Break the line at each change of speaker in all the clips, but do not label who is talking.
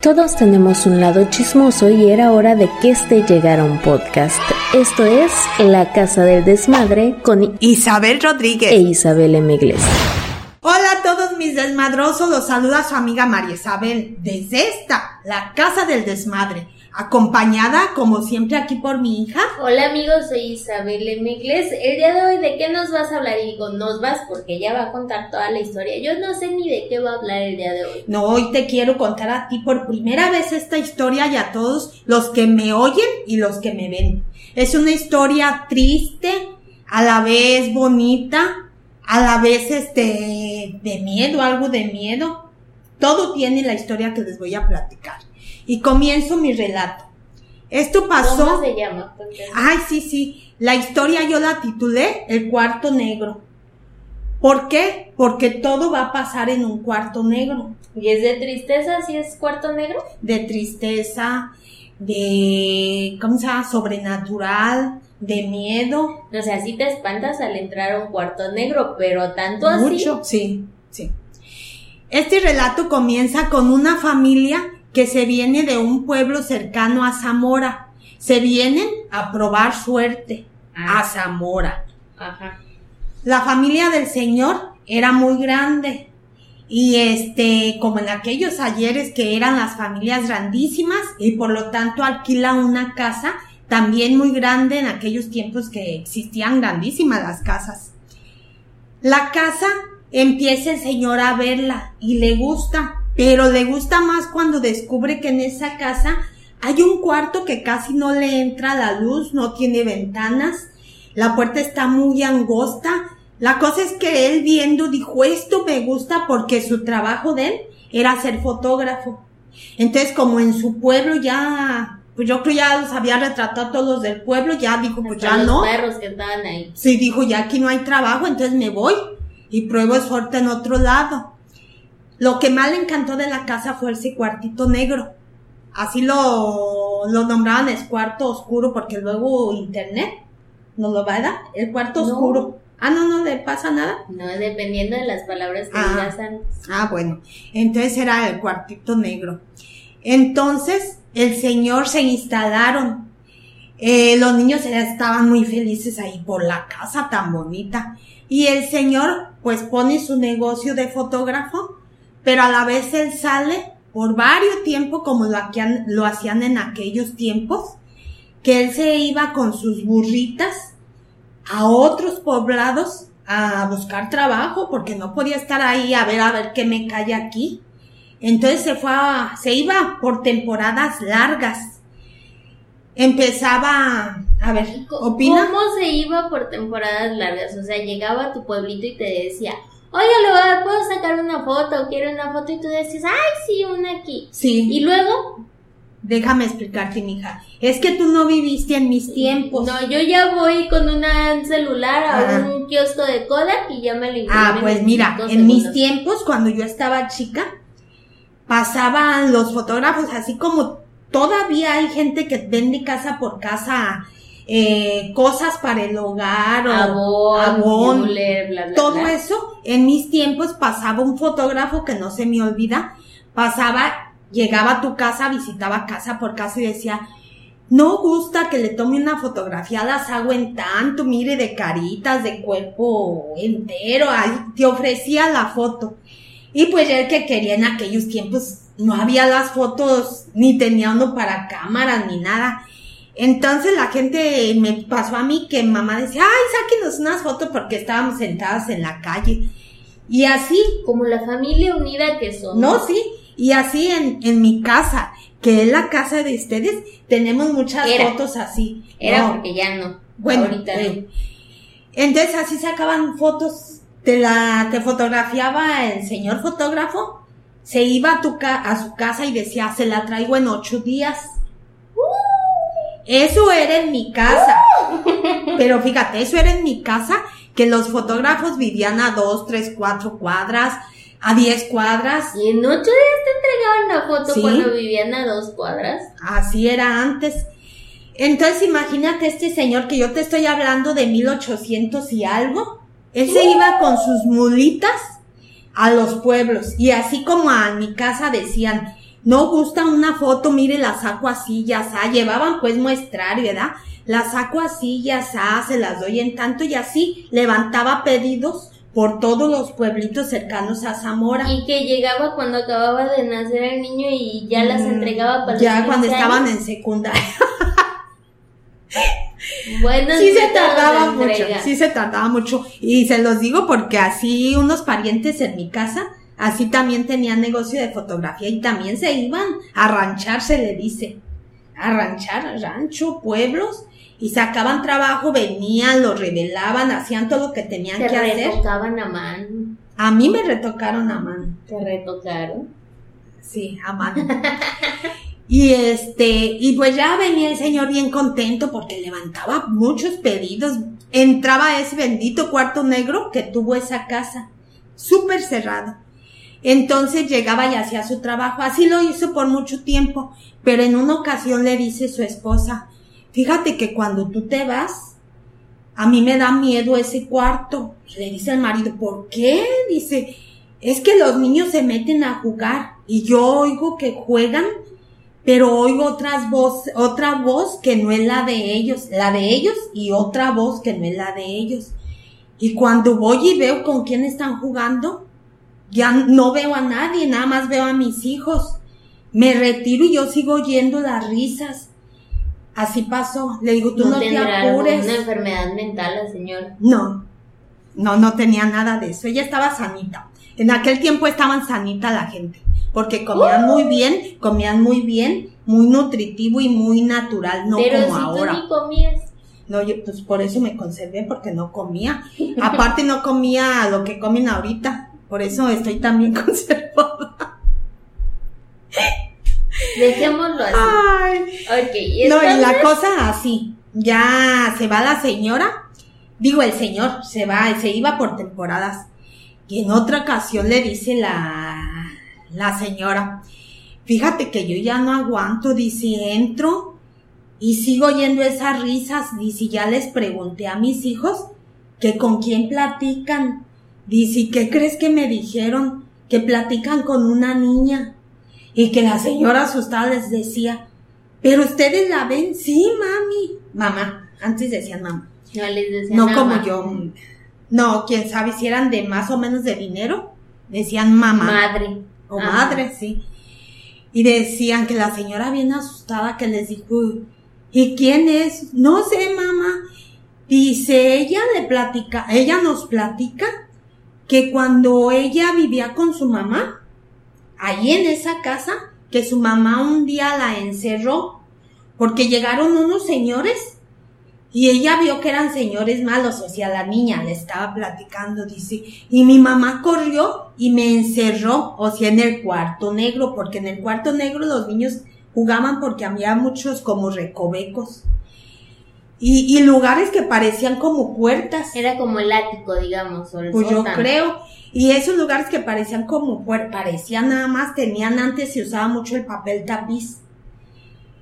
Todos tenemos un lado chismoso y era hora de que este llegara a un podcast. Esto es La Casa del Desmadre con
Isabel Rodríguez
e Isabel M.
Hola a todos mis desmadrosos, los saluda su amiga María Isabel desde esta, La Casa del Desmadre acompañada como siempre aquí por mi hija.
Hola amigos, soy Isabel Migles. El día de hoy, ¿de qué nos vas a hablar? Y digo, nos vas porque ella va a contar toda la historia. Yo no sé ni de qué va a hablar el día de hoy.
No, hoy te quiero contar a ti por primera vez esta historia y a todos los que me oyen y los que me ven. Es una historia triste, a la vez bonita, a la vez este de miedo, algo de miedo. Todo tiene la historia que les voy a platicar y comienzo mi relato. Esto pasó.
¿Cómo se llama?
Ay, sí, sí. La historia yo la titulé El cuarto negro. ¿Por qué? Porque todo va a pasar en un cuarto negro.
¿Y es de tristeza si es cuarto negro?
De tristeza, de, ¿cómo se llama? Sobrenatural, de miedo.
O sea, sí te espantas al entrar a un cuarto negro, pero tanto
así. Mucho, sí, sí. Este relato comienza con una familia que se viene de un pueblo cercano a Zamora. Se vienen a probar suerte a ah. Zamora. Ajá. La familia del señor era muy grande. Y este, como en aquellos ayeres que eran las familias grandísimas y por lo tanto alquila una casa también muy grande en aquellos tiempos que existían grandísimas las casas. La casa empieza el señor a verla y le gusta pero le gusta más cuando descubre que en esa casa hay un cuarto que casi no le entra la luz, no tiene ventanas, la puerta está muy angosta. La cosa es que él viendo dijo, esto me gusta porque su trabajo de él era ser fotógrafo. Entonces, como en su pueblo ya, pues yo creo ya los había retratado todos los del pueblo, ya dijo, pues ya no.
perros que estaban ahí.
Sí, dijo, ya aquí no hay trabajo, entonces me voy y pruebo suerte en otro lado. Lo que más le encantó de la casa fue ese cuartito negro. Así lo, lo nombraban es cuarto oscuro porque luego internet nos lo va a dar. El cuarto oscuro. Ah, no, no le pasa nada.
No, dependiendo de las palabras que ah, digas antes.
Ah, bueno. Entonces era el cuartito negro. Entonces, el señor se instalaron. Eh, los niños estaban muy felices ahí por la casa tan bonita. Y el señor, pues pone su negocio de fotógrafo pero a la vez él sale por varios tiempos como lo, hacían, lo hacían en aquellos tiempos, que él se iba con sus burritas a otros poblados a buscar trabajo porque no podía estar ahí a ver a ver qué me cae aquí. Entonces se fue a, se iba por temporadas largas. Empezaba, a ver,
¿opina? ¿Cómo se iba por temporadas largas? O sea, llegaba a tu pueblito y te decía, oye, ¿puedo sacar una foto? Quiero una foto y tú decís, ay, sí, una aquí.
Sí.
Y luego...
Déjame explicarte, mija. Es que tú no viviste en mis tiempos.
No, yo ya voy con un celular a un kiosco de Kodak y ya me lo
Ah, pues mira, en mis tiempos, cuando yo estaba chica, pasaban los fotógrafos así como todavía hay gente que vende casa por casa eh, cosas para el hogar
o abón,
todo eso. En mis tiempos pasaba un fotógrafo que no se me olvida, pasaba, llegaba a tu casa, visitaba casa por casa y decía, no gusta que le tome una fotografía, las hago en tanto, mire, de caritas, de cuerpo entero, ahí te ofrecía la foto. Y pues el que quería en aquellos tiempos, no había las fotos, ni tenía uno para cámara, ni nada. Entonces la gente me pasó a mí que mamá decía, ay, sáquenos unas fotos porque estábamos sentadas en la calle. Y así.
Como la familia unida que son.
No, sí. Y así en, en mi casa, que es la casa de ustedes, tenemos muchas fotos así.
Era porque ya no. Bueno, ahorita eh,
Entonces así sacaban fotos, te la, te fotografiaba el señor fotógrafo, se iba a tu a su casa y decía, se la traigo en ocho días. Eso era en mi casa. Pero fíjate, eso era en mi casa, que los fotógrafos vivían a dos, tres, cuatro cuadras, a diez cuadras.
Y en ocho días te entregaban la foto cuando vivían a dos cuadras.
Así era antes. Entonces imagínate este señor que yo te estoy hablando de 1800 y algo. Él se iba con sus mulitas a los pueblos y así como a mi casa decían, no gusta una foto, mire, la saco así, ya está. Llevaban pues muestrar, ¿verdad? La saco así, ya está, se las doy en tanto y así levantaba pedidos por todos los pueblitos cercanos a Zamora.
Y que llegaba cuando acababa de nacer el niño y ya las
Mm,
entregaba para los
Ya cuando
15
estaban en secundaria.
Buenos
sí se tardaba mucho, sí se tardaba mucho. Y se los digo porque así unos parientes en mi casa, así también tenían negocio de fotografía y también se iban a ranchar, se le dice. A ranchar, rancho, pueblos. Y sacaban trabajo, venían, lo revelaban, hacían todo lo que tenían
Te
que hacer.
retocaban a mano.
A mí me retocaron a mano.
Te retocaron.
Sí, a mano. Y este, y pues ya venía el señor bien contento porque levantaba muchos pedidos. Entraba a ese bendito cuarto negro que tuvo esa casa, súper cerrado. Entonces llegaba y hacía su trabajo. Así lo hizo por mucho tiempo. Pero en una ocasión le dice su esposa, fíjate que cuando tú te vas, a mí me da miedo ese cuarto. Le dice el marido, ¿por qué? Dice, es que los niños se meten a jugar y yo oigo que juegan, pero oigo otras voz, otra voz que no es la de ellos, la de ellos y otra voz que no es la de ellos. Y cuando voy y veo con quién están jugando, ya no veo a nadie, nada más veo a mis hijos. Me retiro y yo sigo oyendo las risas. Así pasó. Le digo, tú no, te
tendrá
apures.
una enfermedad mental la señora.
No, no, no tenía nada de eso. Ella estaba sanita. En aquel tiempo estaban sanita la gente, porque comían muy bien, comían muy bien, muy nutritivo y muy natural, no
Pero
como
si
ahora.
tú ni comías.
No, yo pues por eso me conservé, porque no comía. Aparte no comía lo que comen ahorita, por eso estoy también conservada.
Dejémoslo así.
Ay,
y
No, y la cosa así, ya se va la señora, digo el señor, se va, se iba por temporadas. Y en otra ocasión le dice la, la señora, fíjate que yo ya no aguanto, dice, entro y sigo oyendo esas risas, dice, ya les pregunté a mis hijos que con quién platican. Dice, ¿y qué crees que me dijeron? Que platican con una niña. Y que la señora asustada les decía, pero ustedes la ven, sí, mami. Mamá, antes decían mamá.
No les decía
No como yo. No, quién sabe si eran de más o menos de dinero. Decían mamá.
Madre.
O
Ajá.
madre, sí. Y decían que la señora bien asustada que les dijo, ¿y quién es? No sé, mamá. Dice, ella le platica, ella nos platica que cuando ella vivía con su mamá, ahí en esa casa, que su mamá un día la encerró porque llegaron unos señores y ella vio que eran señores malos, o sea, la niña le estaba platicando, dice, y mi mamá corrió y me encerró, o sea, en el cuarto negro, porque en el cuarto negro los niños jugaban porque había muchos como recovecos. Y, y lugares que parecían como puertas.
Era como el ático, digamos, o el
Pues yo creo. Y esos lugares que parecían como puertas, parecían nada más, tenían antes se usaba mucho el papel tapiz.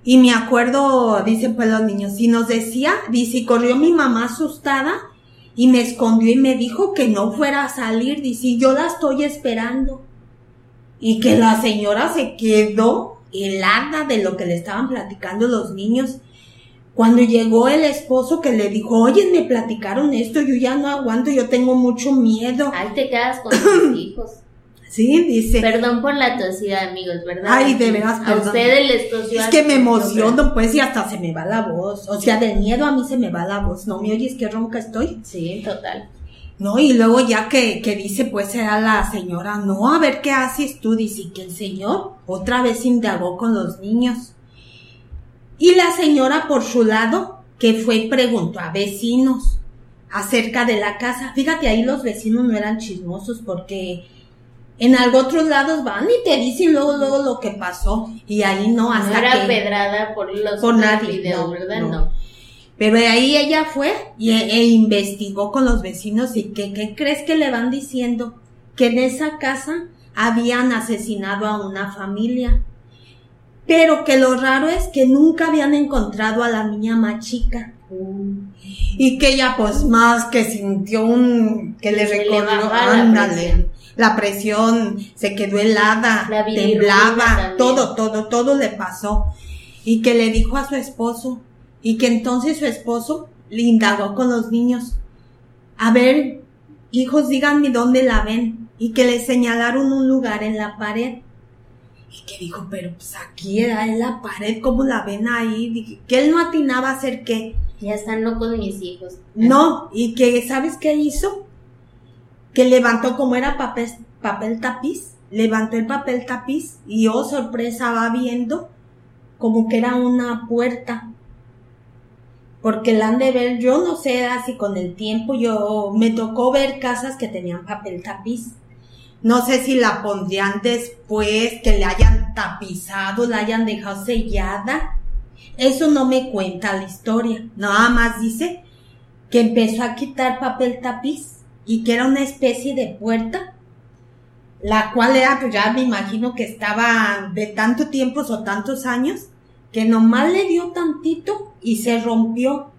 Y me acuerdo, dicen pues los niños, y nos decía, dice, y corrió mi mamá asustada y me escondió y me dijo que no fuera a salir, dice, yo la estoy esperando. Y que la señora se quedó helada de lo que le estaban platicando los niños. Cuando llegó el esposo que le dijo, oye, me platicaron esto, yo ya no aguanto, yo tengo mucho miedo.
Ahí te quedas con tus hijos.
Sí, dice.
Perdón por la tosida, amigos, ¿verdad?
Ay, de veras,
A ustedes les tosió.
Es que me emociono, pues, y hasta se me va la voz. O sea, del miedo a mí se me va la voz. ¿No me oyes qué ronca estoy?
Sí, total.
No, y luego ya que, que dice, pues, era la señora, no, a ver qué haces tú. Dice que el señor otra vez indagó con los niños. Y la señora, por su lado, que fue y preguntó a vecinos acerca de la casa. Fíjate, ahí los vecinos no eran chismosos porque en algo otros lados van y te dicen luego, luego lo que pasó. Y ahí no,
No
hasta
era
que...
pedrada por los
Por nadie,
videos,
no,
¿verdad?
no.
No.
Pero de ahí ella fue y, e investigó con los vecinos y que, ¿qué crees que le van diciendo? Que en esa casa habían asesinado a una familia. Pero que lo raro es que nunca habían encontrado a la niña más chica. Y que ella pues más que sintió un, que le recordó, ándale,
presión.
la presión se quedó helada, temblaba, todo, todo, todo le pasó. Y que le dijo a su esposo, y que entonces su esposo le indagó con los niños, a ver, hijos, díganme dónde la ven, y que le señalaron un lugar en la pared. Y que dijo, pero pues aquí era en la pared, ¿cómo la ven ahí? Dije, que él no atinaba a hacer qué.
Ya están locos mis hijos.
No, y que, ¿sabes qué hizo? Que levantó, como era papel, papel tapiz, levantó el papel tapiz y, oh, sorpresa, va viendo como que era una puerta. Porque la han de ver, yo no sé, así con el tiempo, yo me tocó ver casas que tenían papel tapiz. No sé si la pondrían después, que le hayan tapizado, la hayan dejado sellada. Eso no me cuenta la historia. Nada más dice que empezó a quitar papel tapiz y que era una especie de puerta, la cual era, pues ya me imagino que estaba de tanto tiempo o tantos años, que nomás le dio tantito y se rompió.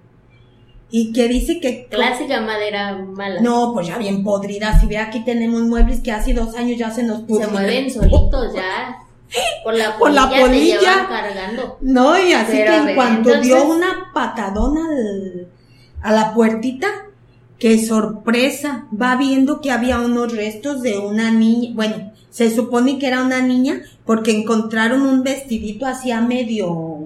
Y que dice que...
Clásica madera mala.
No, pues ya bien podrida. Si ve aquí tenemos muebles que hace dos años ya se nos
Se
pudrieron.
mueven solitos ya. Por la
Por la
polilla, te
polilla.
llevan cargando.
No, y así
Pero,
que en
ver,
cuanto
entonces-
dio una patadona al- a la puertita, qué sorpresa, va viendo que había unos restos de una niña, bueno, se supone que era una niña porque encontraron un vestidito así a medio,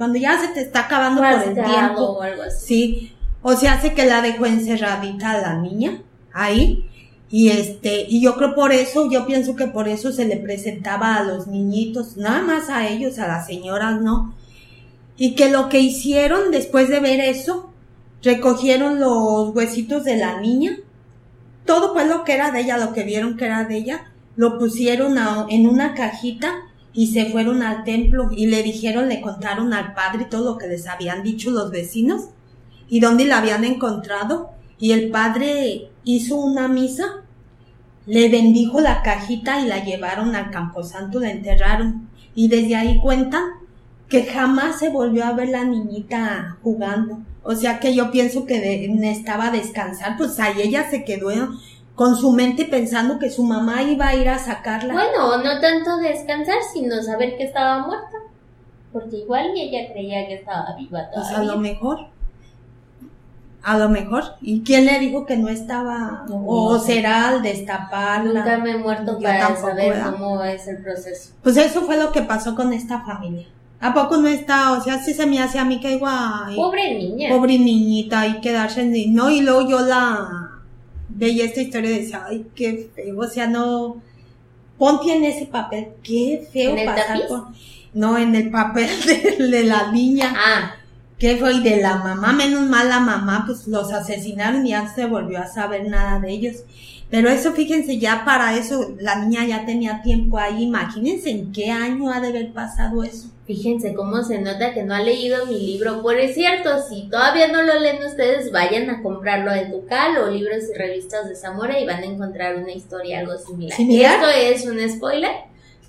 cuando ya se te está acabando por el tiempo.
o algo así.
Sí, o sea, hace que la dejó encerradita a la niña ahí. Y este, y yo creo por eso, yo pienso que por eso se le presentaba a los niñitos, nada más a ellos, a las señoras, no. Y que lo que hicieron después de ver eso, recogieron los huesitos de la niña, todo pues lo que era de ella, lo que vieron que era de ella, lo pusieron a- en una cajita y se fueron al templo y le dijeron, le contaron al padre todo lo que les habían dicho los vecinos y dónde la habían encontrado. Y el padre hizo una misa, le bendijo la cajita y la llevaron al camposanto, la enterraron. Y desde ahí cuentan que jamás se volvió a ver la niñita jugando. O sea que yo pienso que de- necesitaba descansar, pues ahí ella se quedó con su mente pensando que su mamá iba a ir a sacarla.
Bueno, no tanto descansar, sino saber que estaba muerta. Porque igual ella creía que estaba viva
Pues a
todavía.
lo mejor. A lo mejor. ¿Y quién le dijo que no estaba?
No,
o será al destaparla.
Nunca me he muerto
Yo
para saber cómo es el proceso.
Pues eso fue lo que pasó con esta familia. ¿A poco no está? O sea, sí se me hace a mí que igual.
Pobre niña.
Pobre niñita, y quedarse en... No, y luego yo la veía esta historia y decía, ay, qué feo, o sea, no... Ponte en ese papel, qué feo
¿En
pasar No, en el papel de, de la niña.
Ah,
¿Qué fue? Y de la mamá, menos mal la mamá, pues los asesinaron y ya no se volvió a saber nada de ellos. Pero eso, fíjense, ya para eso la niña ya tenía tiempo ahí. Imagínense en qué año ha de haber pasado eso.
fíjense cómo se nota que no ha leído mi libro. Por cierto, si todavía no lo leen ustedes, vayan a comprarlo en Ducal o libros y revistas de Zamora y van a encontrar una historia algo similar.
¿Similar?
Esto es un spoiler,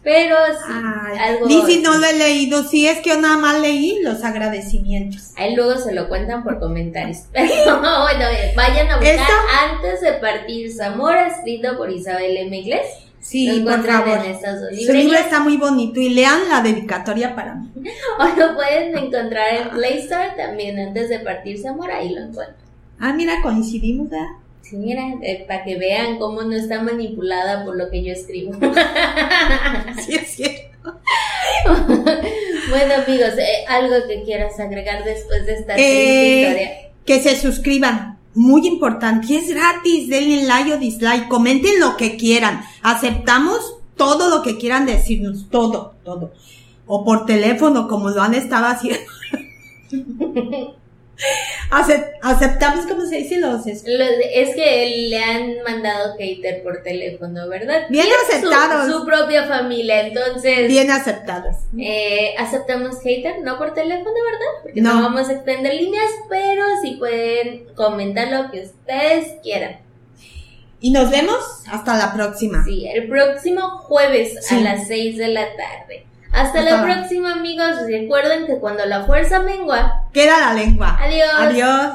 pero sí,
Ay,
algo...
Lizzy, no lo he leído. Sí, es que yo nada más leí los agradecimientos.
Ahí luego se lo cuentan por comentarios. Pero bueno, eh, vayan a buscar
¿Esto?
antes de partir Zamora, escrito por Isabel M. Lo
Sí, por favor.
en estas dos
Su libro está muy bonito y lean la dedicatoria para mí.
O lo pueden encontrar en Play Store también antes de partir Zamora, ahí lo encuentran.
Ah, mira, coincidimos, ¿verdad?
Sí, mira, eh, para que vean cómo no está manipulada por lo que yo escribo.
Sí, es cierto.
bueno, amigos, eh, algo que quieras agregar después de esta
Eh,
historia.
que se suscriban. Muy importante. Es gratis. Denle like o dislike. Comenten lo que quieran. Aceptamos todo lo que quieran decirnos. Todo, todo. O por teléfono, como lo han estado haciendo. Acep- aceptamos, como se dice, los es-
es que le han mandado hater por teléfono, ¿verdad?
Bien
Y es su-
aceptados.
Su, propia familia, entonces
bien aceptados.
eh, aceptamos hater, no por teléfono, ¿verdad? Porque
No.
no. vamos a extender líneas, pero sí pueden comentar lo que ustedes quieran.
Y nos vemos hasta la próxima.
Sí, el próximo jueves
Sí.
a las 6 de la tarde. Hasta,
Hasta
la
la-
próxima, amigos. Recuerden que cuando la fuerza mengua,
Queda la lengua.
Adiós.
Adiós.